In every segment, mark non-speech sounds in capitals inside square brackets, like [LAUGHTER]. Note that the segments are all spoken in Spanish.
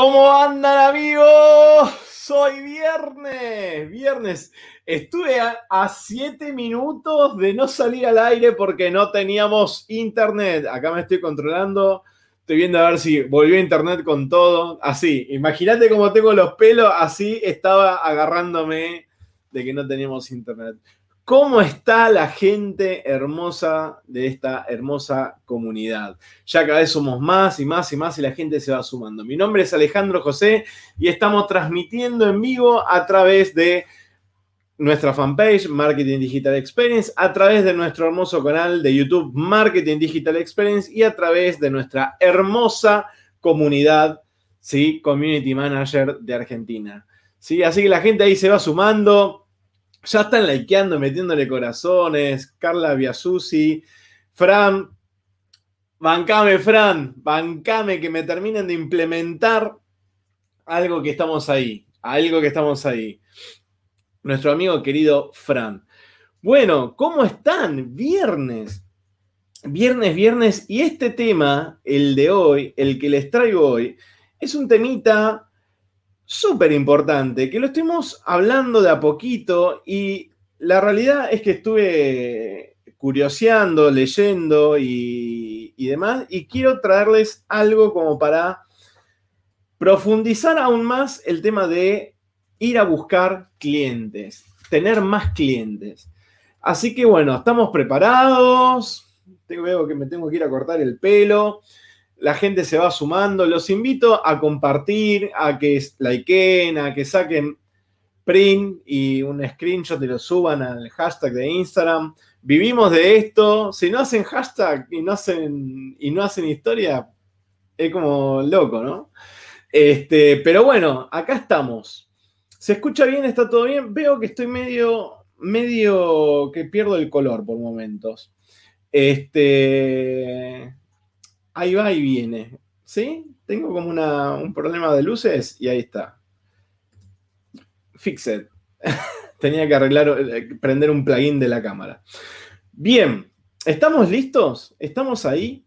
¿Cómo andan amigos? Soy viernes, viernes. Estuve a, siete minutos de no salir al aire porque no teníamos internet. Acá me estoy controlando. Estoy viendo a ver si volvió internet con todo. Así, imagínate cómo tengo los pelos. Así estaba agarrándome de que no teníamos internet. ¿Cómo está la gente hermosa de esta hermosa comunidad? Ya cada vez somos más y más y más y la gente se va sumando. Mi nombre es Alejandro José y estamos transmitiendo en vivo a través de nuestra fanpage Marketing Digital Experience, a través de nuestro hermoso canal de YouTube Marketing Digital Experience y a través de nuestra hermosa comunidad, ¿sí? Community Manager de Argentina. ¿sí? Así que la gente ahí se va sumando ya están likeando, metiéndole corazones. Carla Biasusi. Fran. Bancame, Fran. Bancame que me terminen de implementar algo que estamos ahí. Algo que estamos ahí. Nuestro amigo querido Fran. Bueno, ¿cómo están? Viernes. Viernes, viernes. Y este tema, el de hoy, el que les traigo hoy, es un temita súper importante, que lo estuvimos hablando de a poquito y la realidad es que estuve curioseando, leyendo y, demás, y quiero traerles algo como para profundizar aún más el tema de ir a buscar clientes, tener más clientes. Así que bueno, estamos preparados. Veo que me tengo que ir a cortar el pelo la gente se va sumando. Los invito a compartir, a que likeen, a que saquen print y un screenshot y lo suban al hashtag de Instagram. Vivimos de esto. Si no hacen hashtag y no hacen, y no hacen historia, es como loco, ¿no? Este, pero bueno, acá estamos. ¿Se escucha bien? ¿Está todo bien? Veo que estoy medio, medio que pierdo el color por momentos. Este, ahí va y viene. ¿Sí? Tengo como un problema de luces y ahí está. Fixed. [LAUGHS] Tenía que arreglar, eh, prender un plugin de la cámara. Bien, ¿estamos listos? ¿Estamos ahí?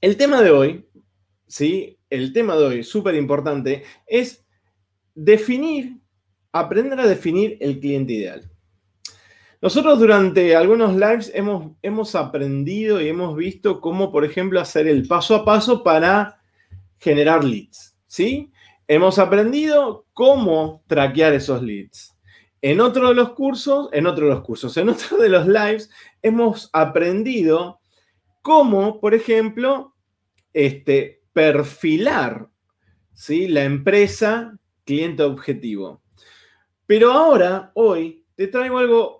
El tema de hoy, ¿sí? El tema de hoy, súper importante, es definir, aprender a definir el cliente ideal. Nosotros durante algunos lives hemos, hemos aprendido y hemos visto cómo, por ejemplo, hacer el paso a paso para generar leads, ¿sí? Hemos aprendido cómo traquear esos leads. En otro de los cursos, en otro de los cursos, en otro de los lives, hemos aprendido cómo, por ejemplo, este, perfilar ¿sí? la empresa cliente objetivo. Pero ahora, hoy, te traigo algo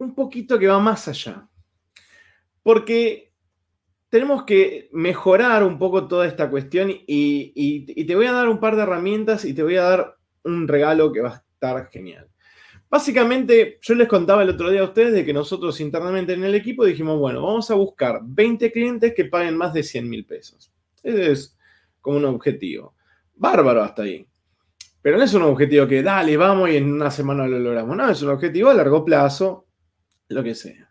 un poquito que va más allá. Porque tenemos que mejorar un poco toda esta cuestión y, te voy a dar un par de herramientas y te voy a dar un regalo que va a estar genial. Básicamente, yo les contaba el otro día a ustedes de que nosotros internamente en el equipo dijimos, bueno, vamos a buscar 20 clientes que paguen más de 100 mil pesos. Ese es como un objetivo. Bárbaro hasta ahí. Pero no es un objetivo que, dale, vamos y en una semana lo logramos. No, es un objetivo a largo plazo, lo que sea.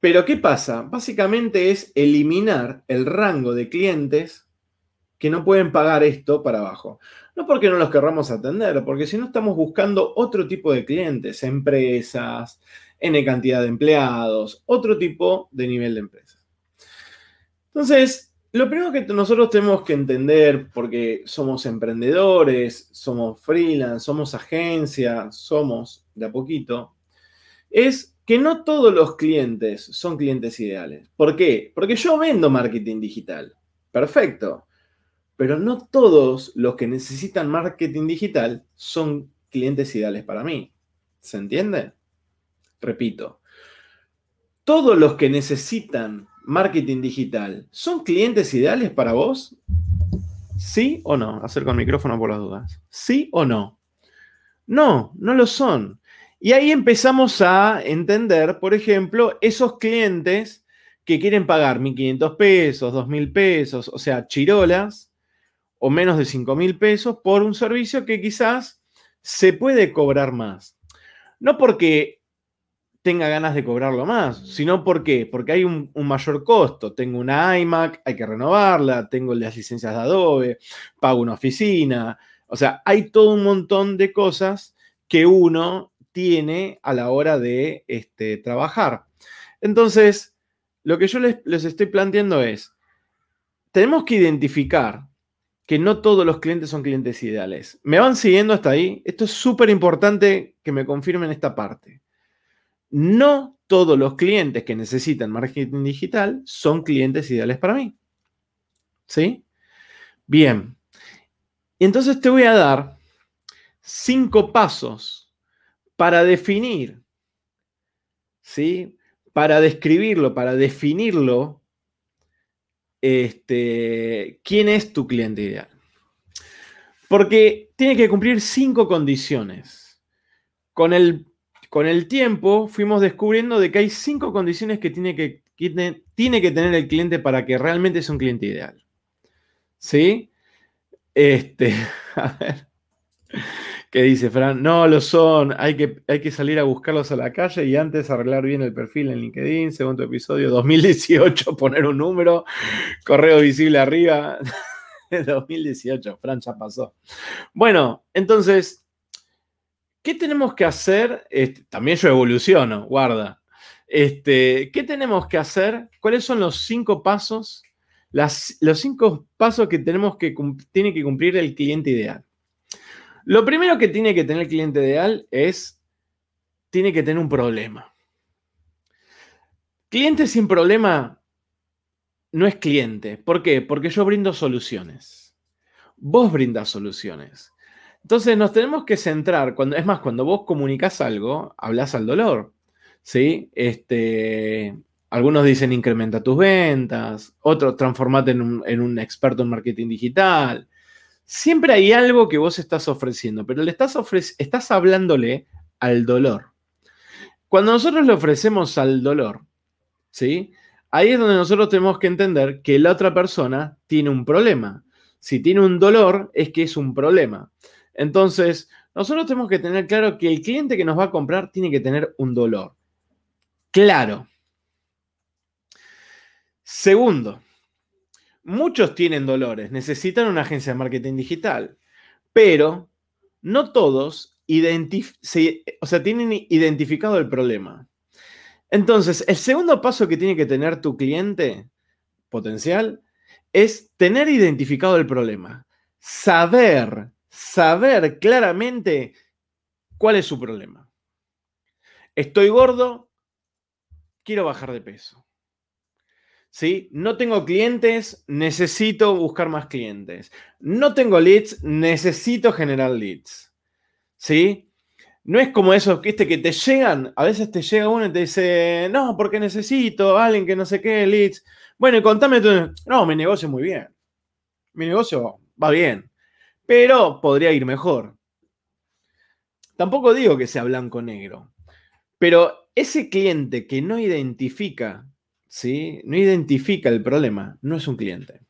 Pero ¿qué pasa? Básicamente es eliminar el rango de clientes que no pueden pagar esto para abajo. No porque no los querramos atender, porque si no estamos buscando otro tipo de clientes, empresas, N cantidad de empleados, otro tipo de nivel de empresas. Entonces, lo primero que nosotros tenemos que entender, porque somos emprendedores, somos freelance, somos agencia, somos de a poquito, es que no todos los clientes son clientes ideales. ¿Por qué? Porque yo vendo marketing digital. Perfecto. Pero no todos los que necesitan marketing digital son clientes ideales para mí. ¿Se entiende? Repito. Todos los que necesitan marketing digital son clientes ideales para vos. ¿Sí o no? Acerco el micrófono por las dudas. ¿Sí o no? No, no lo son. Y ahí empezamos a entender, por ejemplo, esos clientes que quieren pagar 1.500 pesos, 2.000 pesos, o sea, chirolas, o menos de 5.000 pesos por un servicio que quizás se puede cobrar más. No porque tenga ganas de cobrarlo más, sino ¿por qué? Porque hay un, mayor costo. Tengo una iMac, hay que renovarla, tengo las licencias de Adobe, pago una oficina. O sea, hay todo un montón de cosas que uno tiene a la hora de este, trabajar. Entonces, lo que yo les, les estoy planteando es, tenemos que identificar que no todos los clientes son clientes ideales. ¿Me van siguiendo hasta ahí? Esto es súper importante que me confirmen esta parte. No todos los clientes que necesitan marketing digital son clientes ideales para mí. ¿Sí? Bien. Entonces te voy a dar cinco pasos para definir, ¿sí? Para describirlo, para definirlo, este, quién es tu cliente ideal. Porque tiene que cumplir cinco condiciones. Con el con el tiempo fuimos descubriendo de que hay cinco condiciones que tiene que, tiene que tener el cliente para que realmente sea un cliente ideal. ¿Sí? Este, [LAUGHS] a ver. ¿Qué dice Fran? No lo son, hay que, hay que salir a buscarlos a la calle y antes arreglar bien el perfil en LinkedIn, segundo episodio 2018, [LAUGHS] poner un número, correo visible arriba. [LAUGHS] 2018, Fran ya pasó. Bueno, entonces, ¿Qué tenemos que hacer? Este, también yo evoluciono, guarda. Este, ¿Qué tenemos que hacer? ¿Cuáles son los cinco pasos? los cinco pasos que tenemos que tiene que cumplir el cliente ideal. Lo primero que tiene que tener el cliente ideal es, tiene que tener un problema. Cliente sin problema no es cliente. ¿Por qué? Porque yo brindo soluciones. Vos brindas soluciones. Entonces nos tenemos que centrar, cuando, es más, cuando vos comunicas algo, hablas al dolor. ¿sí? Este, algunos dicen incrementa tus ventas, otros transformate en un, experto en marketing digital. Siempre hay algo que vos estás ofreciendo, pero le estás, estás hablándole al dolor. Cuando nosotros le ofrecemos al dolor, ¿sí? Ahí es donde nosotros tenemos que entender que la otra persona tiene un problema. Si tiene un dolor, es que es un problema. Entonces, nosotros tenemos que tener claro que el cliente que nos va a comprar tiene que tener un dolor. Claro. Segundo, muchos tienen dolores, necesitan una agencia de marketing digital, pero no todos o sea, tienen identificado el problema. Entonces, el segundo paso que tiene que tener tu cliente potencial es tener identificado el problema, saber saber claramente cuál es su problema. Estoy gordo, quiero bajar de peso. ¿Sí? No tengo clientes, necesito buscar más clientes. No tengo leads, necesito generar leads. ¿Sí? No es como eso, ¿viste? que te llegan, a veces te llega uno y te dice, no, porque necesito alguien que no sé qué, leads. Bueno, y contame tú, no, mi negocio muy bien. Mi negocio va bien pero podría ir mejor. Tampoco digo que sea blanco-negro, pero ese cliente que no identifica, ¿sí? No identifica el problema, no es un cliente.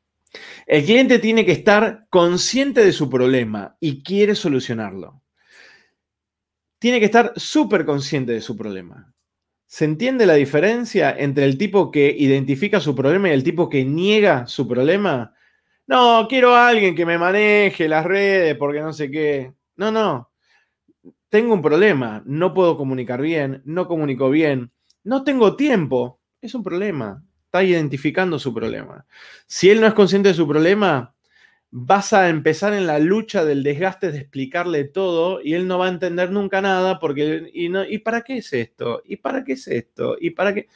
El cliente tiene que estar consciente de su problema y quiere solucionarlo. Tiene que estar súper consciente de su problema. ¿Se entiende la diferencia entre el tipo que identifica su problema y el tipo que niega su problema? No, quiero a alguien que me maneje las redes porque no sé qué. No, no. Tengo un problema. No puedo comunicar bien. No comunico bien. No tengo tiempo. Es un problema. Está identificando su problema. Si él no es consciente de su problema, vas a empezar en la lucha del desgaste de explicarle todo y él no va a entender nunca nada porque, y, no, ¿y para qué es esto? ¿Y para qué es esto? ¿Y para qué?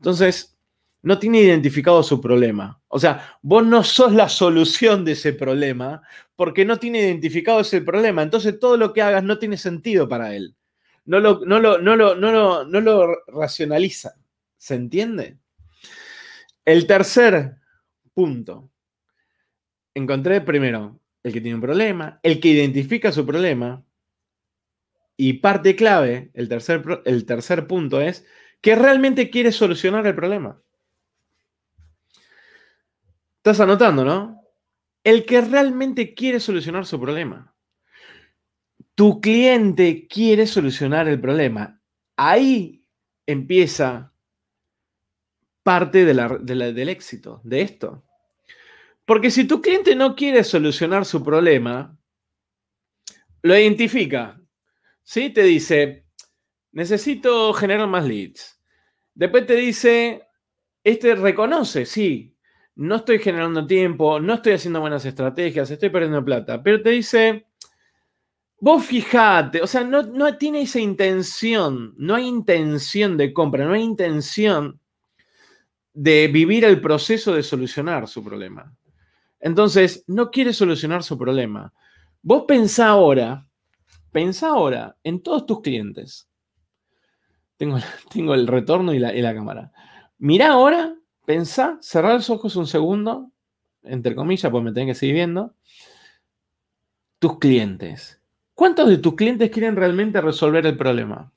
Entonces, no tiene identificado su problema. O sea, vos no sos la solución de ese problema porque no tiene identificado ese problema. Entonces todo lo que hagas no tiene sentido para él. No lo, no lo, no lo, no no lo racionaliza. ¿Se entiende? El tercer punto. Encontré primero el que tiene un problema, el que identifica su problema. Y parte clave, el tercer, el tercer punto es que realmente quiere solucionar el problema. Estás anotando, ¿no? El que realmente quiere solucionar su problema. Tu cliente quiere solucionar el problema. Ahí empieza parte del éxito de esto. Porque si tu cliente no quiere solucionar su problema, lo identifica. ¿Sí? Te dice, necesito generar más leads. Después te dice, este reconoce, sí, no estoy generando tiempo, no estoy haciendo buenas estrategias, estoy perdiendo plata. Pero te dice, vos fijate, o sea, no, no tiene esa intención, no hay intención de compra, no hay intención de vivir el proceso de solucionar su problema. Entonces, no quiere solucionar su problema. Vos pensá ahora, pensá ahora en todos tus clientes. Tengo, [LAUGHS] tengo el retorno y la, cámara. Mirá ahora, pensá, cerrar los ojos un segundo, entre comillas, pues me tenés que seguir viendo. Tus clientes. ¿Cuántos de tus clientes quieren realmente resolver el problema?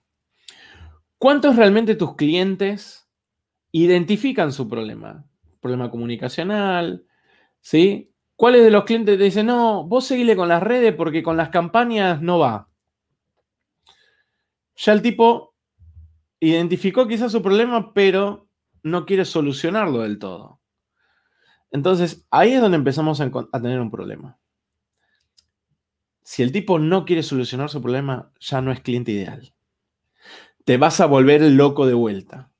¿Cuántos realmente tus clientes identifican su problema? Problema comunicacional, ¿sí? ¿Cuáles de los clientes te dicen, no, vos seguile con las redes porque con las campañas no va? Ya el tipo identificó quizás su problema, pero no quiere solucionarlo del todo. Entonces, ahí es donde empezamos a, a tener un problema. Si el tipo no quiere solucionar su problema, ya no es cliente ideal. Te vas a volver loco de vuelta.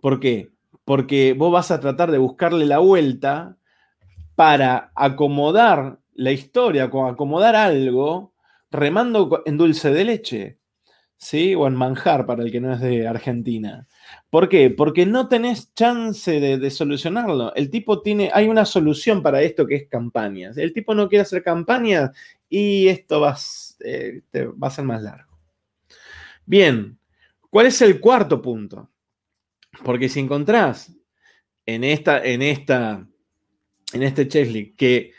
¿Por qué? Porque vos vas a tratar de buscarle la vuelta para acomodar la historia, acomodar algo, remando en dulce de leche, ¿sí? O en manjar para el que no es de Argentina. ¿Por qué? Porque no tenés chance de, solucionarlo. El tipo tiene, hay una solución para esto que es campañas. El tipo no quiere hacer campañas y esto va, eh, va a ser más largo. Bien, ¿cuál es el cuarto punto? Porque si encontrás en esta, en esta en este checklist que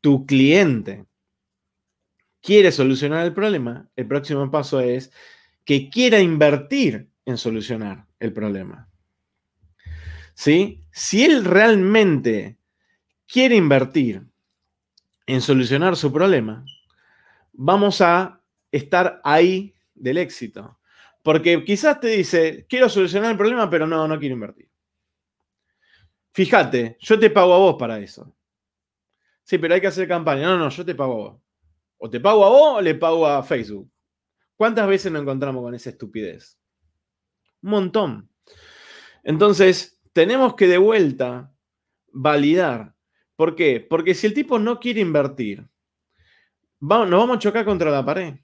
tu cliente quiere solucionar el problema, el próximo paso es que quiera invertir en solucionar el problema. ¿Sí? Si él realmente quiere invertir en solucionar su problema, vamos a estar ahí del éxito. Porque quizás te dice, quiero solucionar el problema, pero no, no quiero invertir. Fíjate, yo te pago a vos para eso. Sí, pero hay que hacer campaña. No, no, yo te pago a vos. O te pago a vos o le pago a Facebook. ¿Cuántas veces nos encontramos con esa estupidez? Un montón. Entonces, tenemos que de vuelta validar. ¿Por qué? Porque si el tipo no quiere invertir, nos vamos a chocar contra la pared.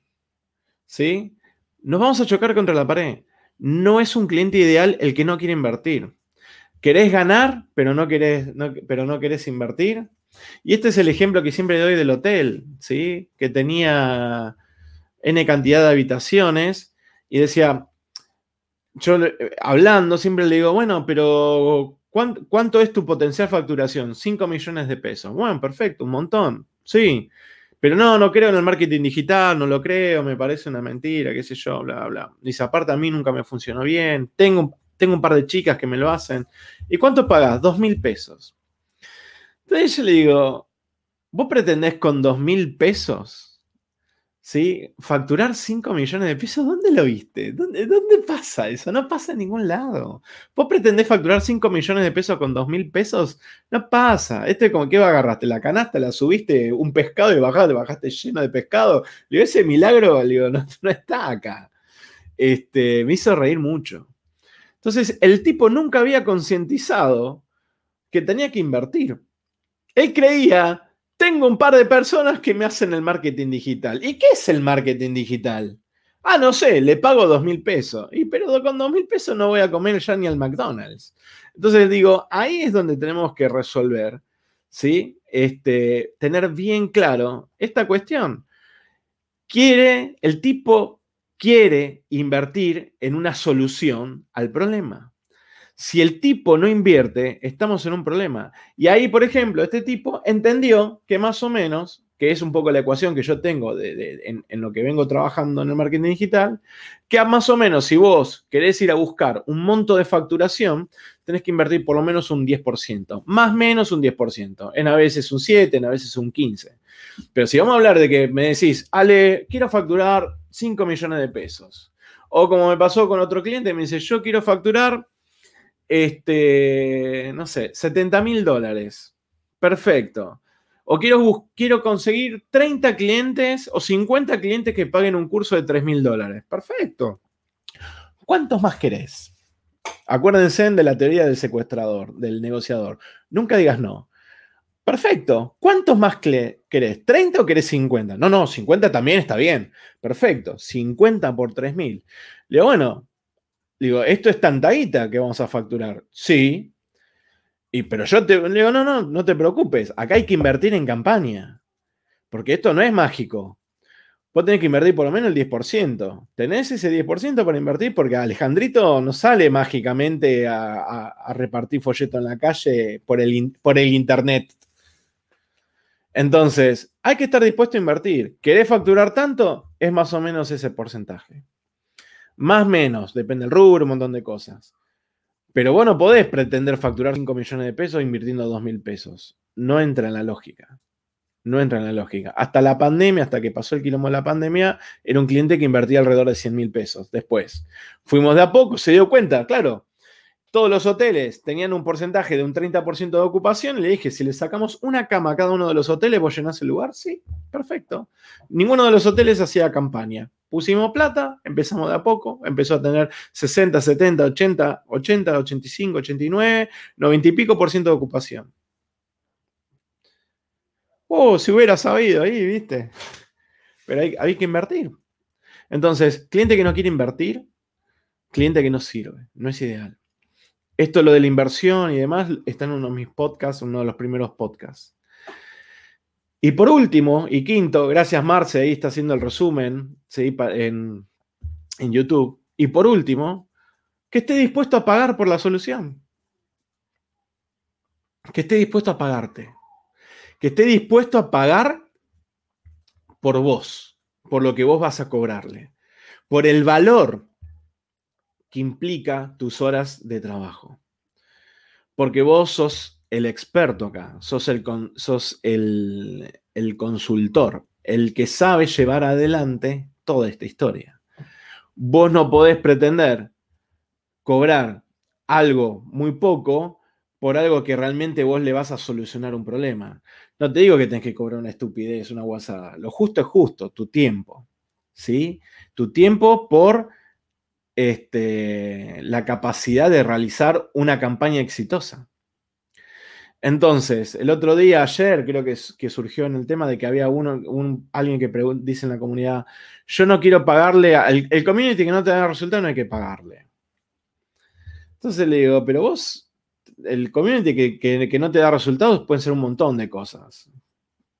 ¿Sí? Nos vamos a chocar contra la pared. No es un cliente ideal el que no quiere invertir. Querés ganar, pero no querés, pero no invertir. Y este es el ejemplo que siempre doy del hotel, ¿sí? Que tenía N cantidad de habitaciones y decía, yo hablando siempre le digo, bueno, pero ¿cuánto, es tu potencial facturación? 5 millones de pesos. Bueno, perfecto, un montón. Sí. Pero no, no creo en el marketing digital, no lo creo, me parece una mentira, qué sé yo, bla, bla. Dice, aparte a mí nunca me funcionó bien. Tengo, tengo un par de chicas que me lo hacen. ¿Y cuánto pagas? Dos mil pesos. Entonces yo le digo, ¿vos pretendés con dos mil pesos? ¿Sí? Facturar 5 millones de pesos, ¿dónde lo viste? ¿Dónde, ¿Dónde, pasa eso? No pasa en ningún lado. ¿Vos pretendés facturar 5 millones de pesos con dos mil pesos? No pasa. Este como que agarraste la canasta, la subiste un pescado y bajaste, bajaste lleno de pescado. Le digo, ese milagro, digo, no, no está acá. Este, me hizo reír mucho. Entonces, el tipo nunca había concientizado que tenía que invertir. Él creía, tengo un par de personas que me hacen el marketing digital. ¿Y qué es el marketing digital? Ah, no sé, le pago dos mil pesos. Y pero con dos mil pesos no voy a comer ya ni al McDonald's. Entonces digo, ahí es donde tenemos que resolver, ¿sí? Este, tener bien claro esta cuestión. Quiere, el tipo quiere invertir en una solución al problema. Si el tipo no invierte, estamos en un problema. Y ahí, por ejemplo, este tipo entendió que más o menos, que es un poco la ecuación que yo tengo en, lo que vengo trabajando en el marketing digital, que más o menos si vos querés ir a buscar un monto de facturación, tenés que invertir por lo menos un 10%, más o menos un 10%, en a veces un 7, en a veces un 15. Pero si vamos a hablar de que me decís, Ale, quiero facturar 5 millones de pesos. O como me pasó con otro cliente, me dice, yo quiero facturar, este, no sé, 70 mil dólares. Perfecto. O quiero, quiero conseguir 30 clientes o 50 clientes que paguen un curso de 3 mil dólares. Perfecto. ¿Cuántos más querés? Acuérdense de la teoría del secuestrador, del negociador. Nunca digas no. Perfecto. ¿Cuántos más querés? ¿30 o querés 50? No, no, 50 también está bien. Perfecto. 50 por 3.000. Le digo, bueno, digo, esto es tanta guita que vamos a facturar. Sí. Y, pero yo te digo, no, no, no te preocupes. Acá hay que invertir en campaña. Porque esto no es mágico. Vos tenés que invertir por lo menos el 10%. Tenés ese 10% para invertir porque Alejandrito no sale mágicamente a, repartir folleto en la calle por el, por el internet. Entonces, hay que estar dispuesto a invertir. ¿Querés facturar tanto? Es más o menos ese porcentaje. Más menos, depende del rubro, un montón de cosas. Pero vos no podés pretender facturar 5 millones de pesos invirtiendo 2 mil pesos. No entra en la lógica. No entra en la lógica. Hasta la pandemia, hasta que pasó el quilombo de la pandemia, era un cliente que invertía alrededor de 100 mil pesos. Después, fuimos de a poco, se dio cuenta, claro, todos los hoteles tenían un porcentaje de un 30% de ocupación le dije, si le sacamos una cama a cada uno de los hoteles, ¿vos llenás el lugar? Sí, perfecto. Ninguno de los hoteles hacía campaña. Pusimos plata, empezamos de a poco, empezó a tener 60, 70, 80, 80, 85, 89, 90 y pico por ciento de ocupación. Oh, si hubiera sabido ahí, viste. Pero hay que invertir. Entonces, cliente que no quiere invertir, cliente que no sirve, no es ideal. Esto, lo de la inversión y demás, está en uno de mis podcasts, uno de los primeros podcasts. Y por último, y quinto, gracias Marce, ahí está haciendo el resumen en, en YouTube. Y por último, que esté dispuesto a pagar por la solución. Que esté dispuesto a pagarte. Que esté dispuesto a pagar por vos, por lo que vos vas a cobrarle, por el valor que implica tus horas de trabajo. Porque vos sos el experto acá, sos el, sos el, el consultor, el que sabe llevar adelante toda esta historia. Vos no podés pretender cobrar algo muy poco por algo que realmente vos le vas a solucionar un problema. No te digo que tenés que cobrar una estupidez, una guasada. Lo justo es justo, tu tiempo. ¿Sí? Tu tiempo por este, la capacidad de realizar una campaña exitosa. Entonces, el otro día, ayer, creo que, que surgió en el tema de que había uno, un, alguien que dice en la comunidad, yo no quiero pagarle, el community que no te da resultado no hay que pagarle. Entonces le digo, pero vos, el community que, que no te da resultados pueden ser un montón de cosas.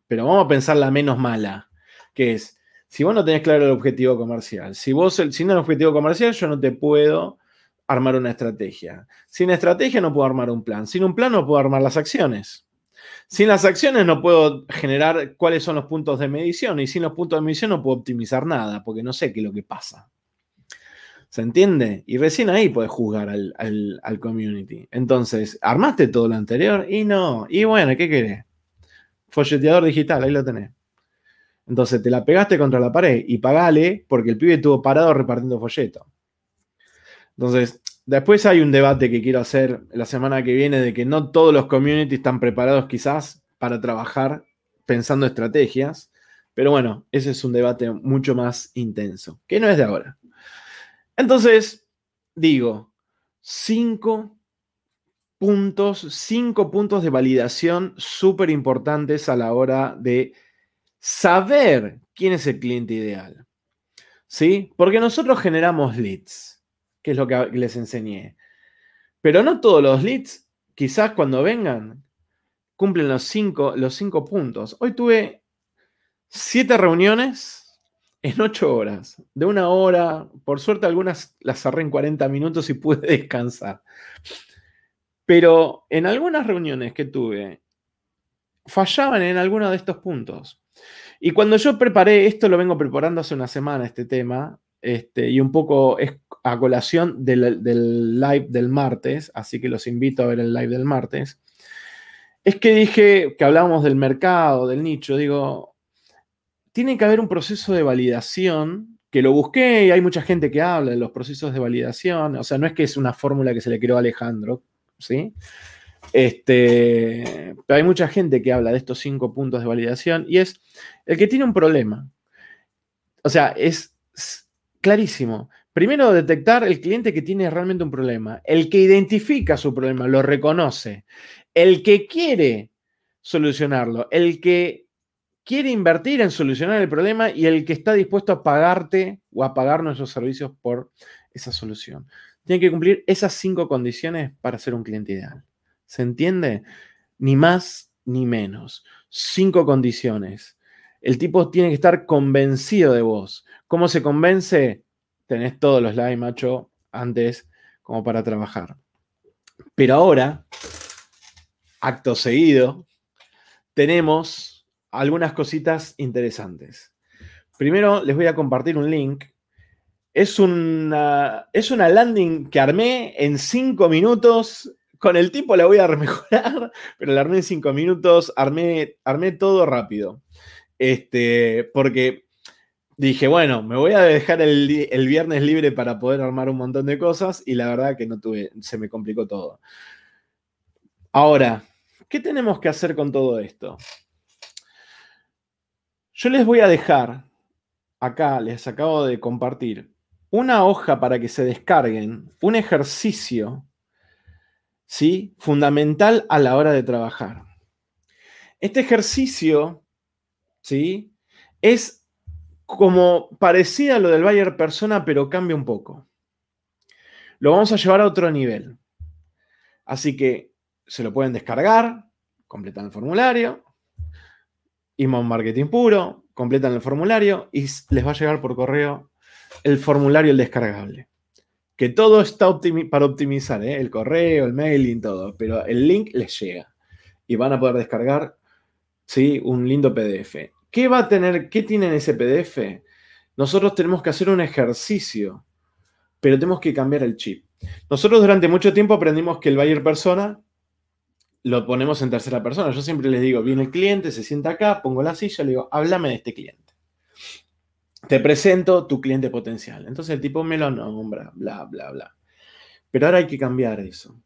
Pero vamos a pensar la menos mala, que es, si vos no tenés claro el objetivo comercial, si vos, sin el objetivo comercial, yo no te puedo armar una estrategia. Sin estrategia no puedo armar un plan. Sin un plan no puedo armar las acciones. Sin las acciones no puedo generar cuáles son los puntos de medición y sin los puntos de medición no puedo optimizar nada porque no sé qué es lo que pasa. ¿Se entiende? Y recién ahí puedes juzgar al, al community. Entonces, ¿armaste todo lo anterior? Y no. Y bueno, ¿qué querés? Folleteador digital, ahí lo tenés. Entonces te la pegaste contra la pared y pagale porque el pibe estuvo parado repartiendo folleto. Entonces, después hay un debate que quiero hacer la semana que viene de que no todos los communities están preparados quizás para trabajar pensando estrategias, pero bueno, ese es un debate mucho más intenso, que no es de ahora. Entonces, digo, cinco puntos, cinco puntos de validación súper importantes a la hora de saber quién es el cliente ideal. ¿Sí? Porque nosotros generamos leads, que es lo que les enseñé. Pero no todos los leads, quizás cuando vengan, cumplen los cinco, los cinco puntos. Hoy tuve siete reuniones en ocho horas, de una hora. Por suerte, algunas las cerré en 40 minutos y pude [LAUGHS] descansar. Pero en algunas reuniones que tuve, fallaban en alguno de estos puntos. Y cuando yo preparé, esto lo vengo preparando hace una semana, este tema, este, y un poco es a colación del, live del martes, así que los invito a ver el live del martes, es que dije que hablábamos del mercado, del nicho, digo, tiene que haber un proceso de validación que lo busqué y hay mucha gente que habla de los procesos de validación. O sea, no es que es una fórmula que se le creó a Alejandro, ¿sí? Este, pero hay mucha gente que habla de estos cinco puntos de validación y es el que tiene un problema. O sea, es clarísimo. Primero, detectar el cliente que tiene realmente un problema, el que identifica su problema, lo reconoce, el que quiere solucionarlo, el que quiere invertir en solucionar el problema y el que está dispuesto a pagarte o a pagar nuestros servicios por esa solución. Tiene que cumplir esas cinco condiciones para ser un cliente ideal. ¿Se entiende? Ni más ni menos. Cinco condiciones. El tipo tiene que estar convencido de vos. ¿Cómo se convence? Tenés todos los likes, macho, antes como para trabajar. Pero ahora, acto seguido, tenemos algunas cositas interesantes. Primero les voy a compartir un link. Es es una landing que armé en cinco minutos con el tipo la voy a remejorar, [LAUGHS] pero la armé en cinco minutos, armé, armé todo rápido. Este, porque dije, bueno, me voy a dejar el, el, viernes libre para poder armar un montón de cosas y la verdad que no tuve, se me complicó todo. Ahora, ¿qué tenemos que hacer con todo esto? Yo les voy a dejar, acá les acabo de compartir, una hoja para que se descarguen, un ejercicio ¿sí? Fundamental a la hora de trabajar. Este ejercicio, ¿sí? Es como parecida a lo del Bayer persona, pero cambia un poco. Lo vamos a llevar a otro nivel. Así que se lo pueden descargar, completan el formulario, Inbound Marketing puro, completan el formulario y les va a llegar por correo el formulario, el descargable que todo está para optimizar, ¿eh? el correo, el mailing, todo, pero el link les llega y van a poder descargar ¿sí? un lindo PDF. ¿Qué va a tener, qué tiene en ese PDF? Nosotros tenemos que hacer un ejercicio, pero tenemos que cambiar el chip. Nosotros durante mucho tiempo aprendimos que el buyer persona lo ponemos en tercera persona. Yo siempre les digo, viene el cliente, se sienta acá, pongo la silla, le digo, háblame de este cliente te presento tu cliente potencial. Entonces el tipo me lo nombra, bla, bla, bla. Pero ahora hay que cambiar eso.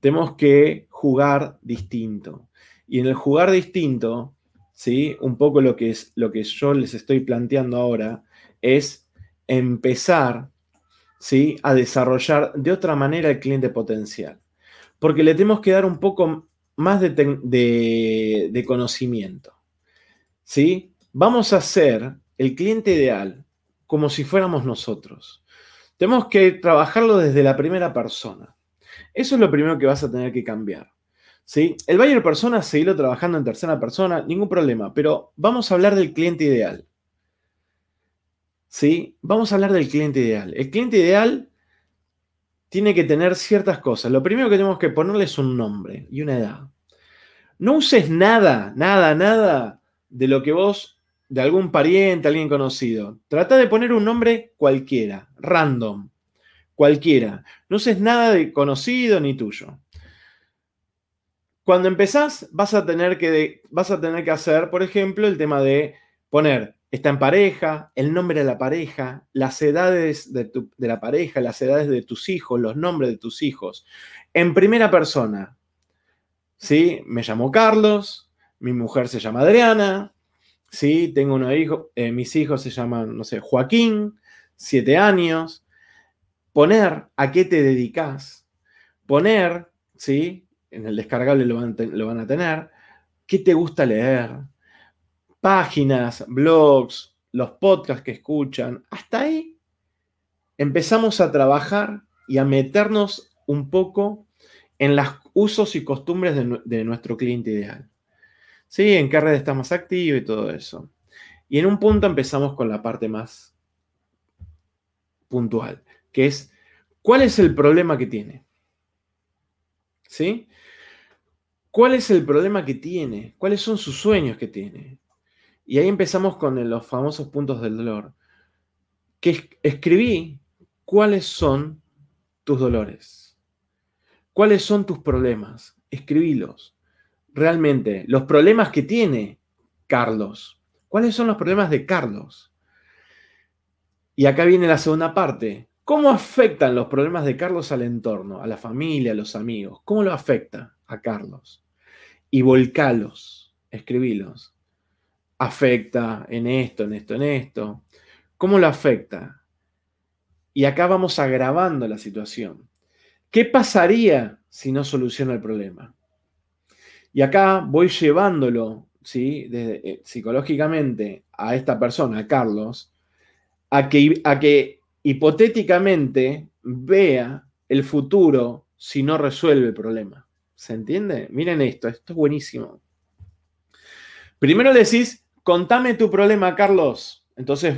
Tenemos que jugar distinto. Y en el jugar distinto, ¿sí? Un poco lo que, es, lo que yo les estoy planteando ahora es empezar, ¿sí? A desarrollar de otra manera el cliente potencial. Porque le tenemos que dar un poco más de, de, de conocimiento, ¿sí? Vamos a hacer el cliente ideal como si fuéramos nosotros. Tenemos que trabajarlo desde la primera persona. Eso es lo primero que vas a tener que cambiar. ¿sí? El buyer persona, seguirlo trabajando en tercera persona, ningún problema, pero vamos a hablar del cliente ideal. ¿sí? Vamos a hablar del cliente ideal. El cliente ideal tiene que tener ciertas cosas. Lo primero que tenemos que ponerle es un nombre y una edad. No uses nada, nada, nada de lo que vos de algún pariente, alguien conocido. Trata de poner un nombre cualquiera, random, cualquiera. No uses nada de conocido ni tuyo. Cuando empezás, vas a tener que, vas a tener que hacer, por ejemplo, el tema de poner, está en pareja, el nombre de la pareja, las edades de, de la pareja, las edades de tus hijos, los nombres de tus hijos. En primera persona, ¿sí? Me llamo Carlos, mi mujer se llama Adriana, ¿sí? Tengo unos hijos, eh, mis hijos se llaman, no sé, Joaquín, siete años. Poner a qué te dedicas. Poner, ¿sí? En el descargable lo van a tener. ¿Qué te gusta leer? Páginas, blogs, los podcasts que escuchan. Hasta ahí empezamos a trabajar y a meternos un poco en los usos y costumbres de nuestro cliente ideal. ¿Sí? En qué red está más activo y todo eso. Y en un punto empezamos con la parte más puntual, que es, ¿cuál es el problema que tiene? ¿Sí? ¿Cuál es el problema que tiene? ¿Cuáles son sus sueños que tiene? Y ahí empezamos con los famosos puntos del dolor. Que escribí cuáles son tus dolores. ¿Cuáles son tus problemas? Escribílos realmente los problemas que tiene Carlos. ¿Cuáles son los problemas de Carlos? Y acá viene la segunda parte. ¿Cómo afectan los problemas de Carlos al entorno, a la familia, a los amigos? ¿Cómo lo afecta a Carlos? Y volcalos, escribilos. Afecta en esto, en esto, en esto. ¿Cómo lo afecta? Y acá vamos agravando la situación. ¿Qué pasaría si no soluciona el problema? Y acá voy llevándolo, ¿sí? Eh, psicológicamente a esta persona, a Carlos, a que, a que hipotéticamente vea el futuro si no resuelve el problema. ¿Se entiende? Miren esto, esto es buenísimo. Primero decís, contame tu problema, Carlos. Entonces,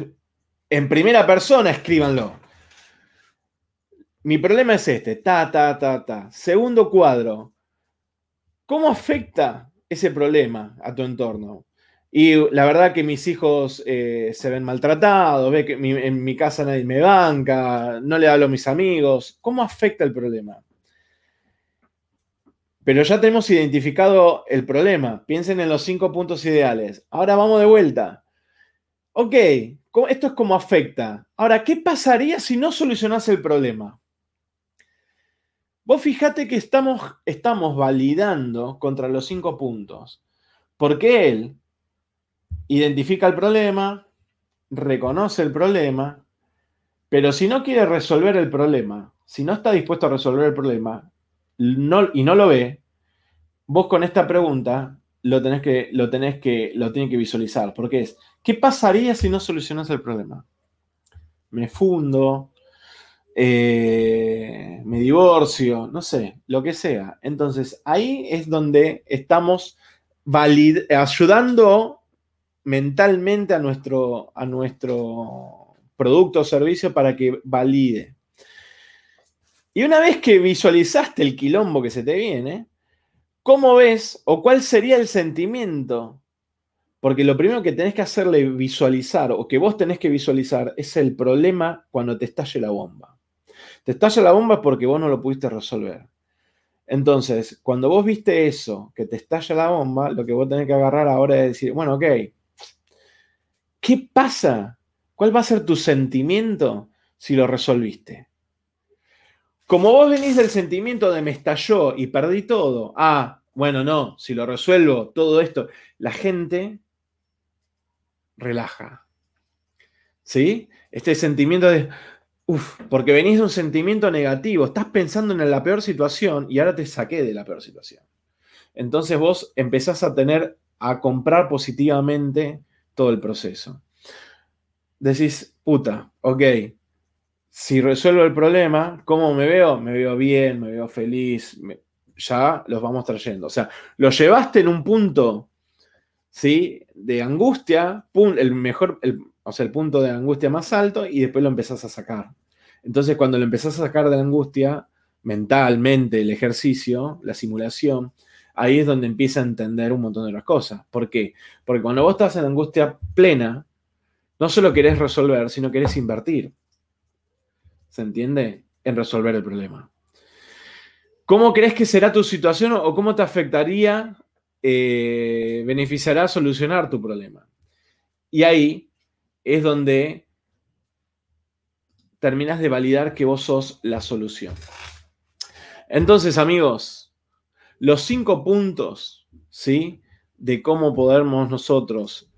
en primera persona, escríbanlo. Mi problema es este, ta, ta, ta, ta. Segundo cuadro, ¿cómo afecta ese problema a tu entorno? Y la verdad que mis hijos eh, se ven maltratados, ve que en mi casa nadie me banca, no le hablo a mis amigos. ¿Cómo afecta el problema? Pero ya tenemos identificado el problema. Piensen en los cinco puntos ideales. Ahora vamos de vuelta. Ok, esto es cómo afecta. Ahora, ¿qué pasaría si no solucionase el problema? Vos fíjate que estamos, estamos validando contra los cinco puntos. Porque él identifica el problema, reconoce el problema, pero si no quiere resolver el problema, si no está dispuesto a resolver el problema no, y no lo ve, vos con esta pregunta lo tenés que, lo tenés que, lo tienen que visualizar, porque es, ¿qué pasaría si no solucionas el problema? Me fundo, eh, me divorcio, no sé, lo que sea. Entonces, ahí es donde estamos ayudando mentalmente a nuestro, a nuestro producto o servicio para que valide. Y una vez que visualizaste el quilombo que se te viene, ¿cómo ves o cuál sería el sentimiento? Porque lo primero que tenés que hacerle visualizar o que vos tenés que visualizar es el problema cuando te estalle la bomba. Te estalla la bomba porque vos no lo pudiste resolver. Entonces, cuando vos viste eso, que te estalla la bomba, lo que vos tenés que agarrar ahora es decir, bueno, ok, ¿Qué pasa? ¿Cuál va a ser tu sentimiento si lo resolviste? Como vos venís del sentimiento de me estalló y perdí todo, ah, bueno, no, si lo resuelvo, todo esto, la gente relaja. ¿Sí? Este sentimiento de, uff, porque venís de un sentimiento negativo, estás pensando en la peor situación y ahora te saqué de la peor situación. Entonces vos empezás a tener, a comprar positivamente todo el proceso. Decís, puta, ok, si resuelvo el problema, ¿cómo me veo? Me veo bien, me veo feliz, ya los vamos trayendo. O sea, lo llevaste en un punto, ¿sí? De angustia, el mejor, o sea, el punto de angustia más alto y después lo empezás a sacar. Entonces, cuando lo empezás a sacar de la angustia, mentalmente, el ejercicio, la simulación, ahí es donde empieza a entender un montón de las cosas. ¿Por qué? Porque cuando vos estás en angustia plena, no solo querés resolver, sino querés invertir. ¿Se entiende? En resolver el problema. ¿Cómo crees que será tu situación o cómo te afectaría, eh, beneficiará solucionar tu problema? Y ahí es donde terminas de validar que vos sos la solución. Entonces, amigos, los cinco puntos, ¿sí? De cómo podemos nosotros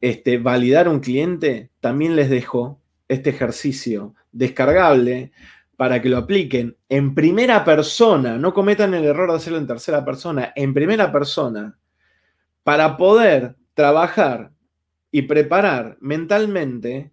este, validar un cliente, también les dejo este ejercicio descargable para que lo apliquen en primera persona, no cometan el error de hacerlo en tercera persona, en primera persona, para poder trabajar y preparar mentalmente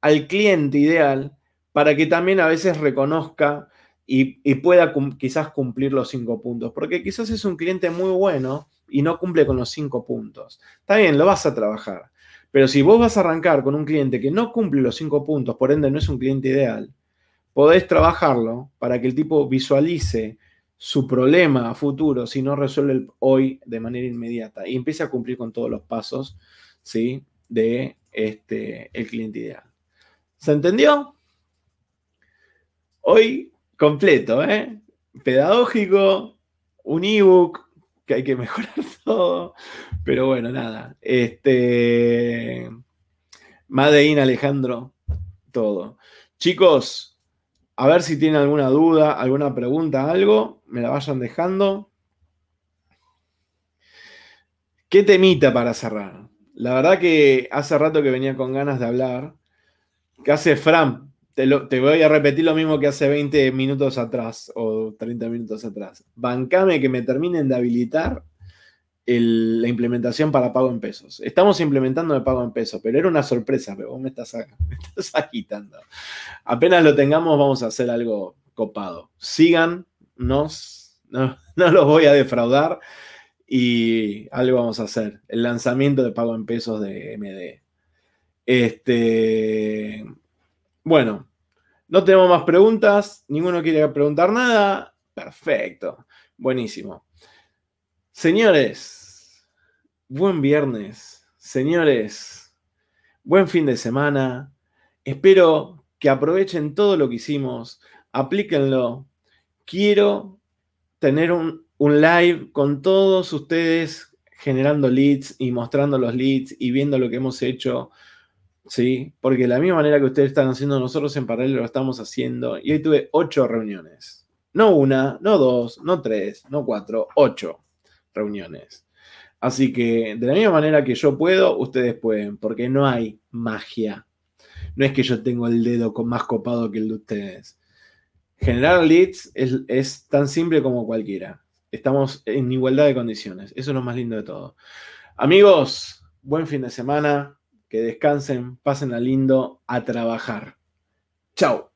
al cliente ideal para que también a veces reconozca y, pueda quizás cumplir los cinco puntos. Porque quizás es un cliente muy bueno y no cumple con los cinco puntos. Está bien, lo vas a trabajar. Pero si vos vas a arrancar con un cliente que no cumple los cinco puntos, por ende no es un cliente ideal, podés trabajarlo para que el tipo visualice su problema a futuro si no resuelve hoy de manera inmediata y empiece a cumplir con todos los pasos ¿sí? de este, el cliente ideal. ¿Se entendió? Hoy completo, ¿eh? Pedagógico, un ebook, que hay que [LAUGHS] mejorar todo. Pero bueno, nada. Este. Madein Alejandro, todo. Chicos, a ver si tienen alguna duda, alguna pregunta, algo, me la vayan dejando. ¿Qué temita para cerrar? La verdad que hace rato que venía con ganas de hablar. ¿Qué hace Fran? Te, voy a repetir lo mismo que hace 20 minutos atrás o 30 minutos atrás. Bancame que me terminen de habilitar la implementación para pago en pesos. Estamos implementando el pago en pesos, pero era una sorpresa, pero vos me estás, [LAUGHS] me agitando. Apenas lo tengamos, vamos a hacer algo copado. Síganos, no, no los voy a defraudar y algo vamos a hacer. El lanzamiento de pago en pesos de MD. Este, bueno, no tenemos más preguntas. Ninguno quiere preguntar nada. Perfecto. Buenísimo. Señores, buen viernes. Señores, buen fin de semana. Espero que aprovechen todo lo que hicimos. Aplíquenlo. Quiero tener un, un live con todos ustedes generando leads y mostrando los leads y viendo lo que hemos hecho. ¿sí? Porque de la misma manera que ustedes están haciendo, nosotros en paralelo lo estamos haciendo. Y hoy tuve ocho reuniones. No una, no dos, no tres, no cuatro, ocho reuniones. Así que de la misma manera que yo puedo, ustedes pueden, porque no hay magia. No es que yo tengo el dedo más copado que el de ustedes. Generar leads es, es tan simple como cualquiera. Estamos en igualdad de condiciones. Eso es lo más lindo de todo. Amigos, buen fin de semana. Que descansen, pasen a lindo a trabajar. Chao.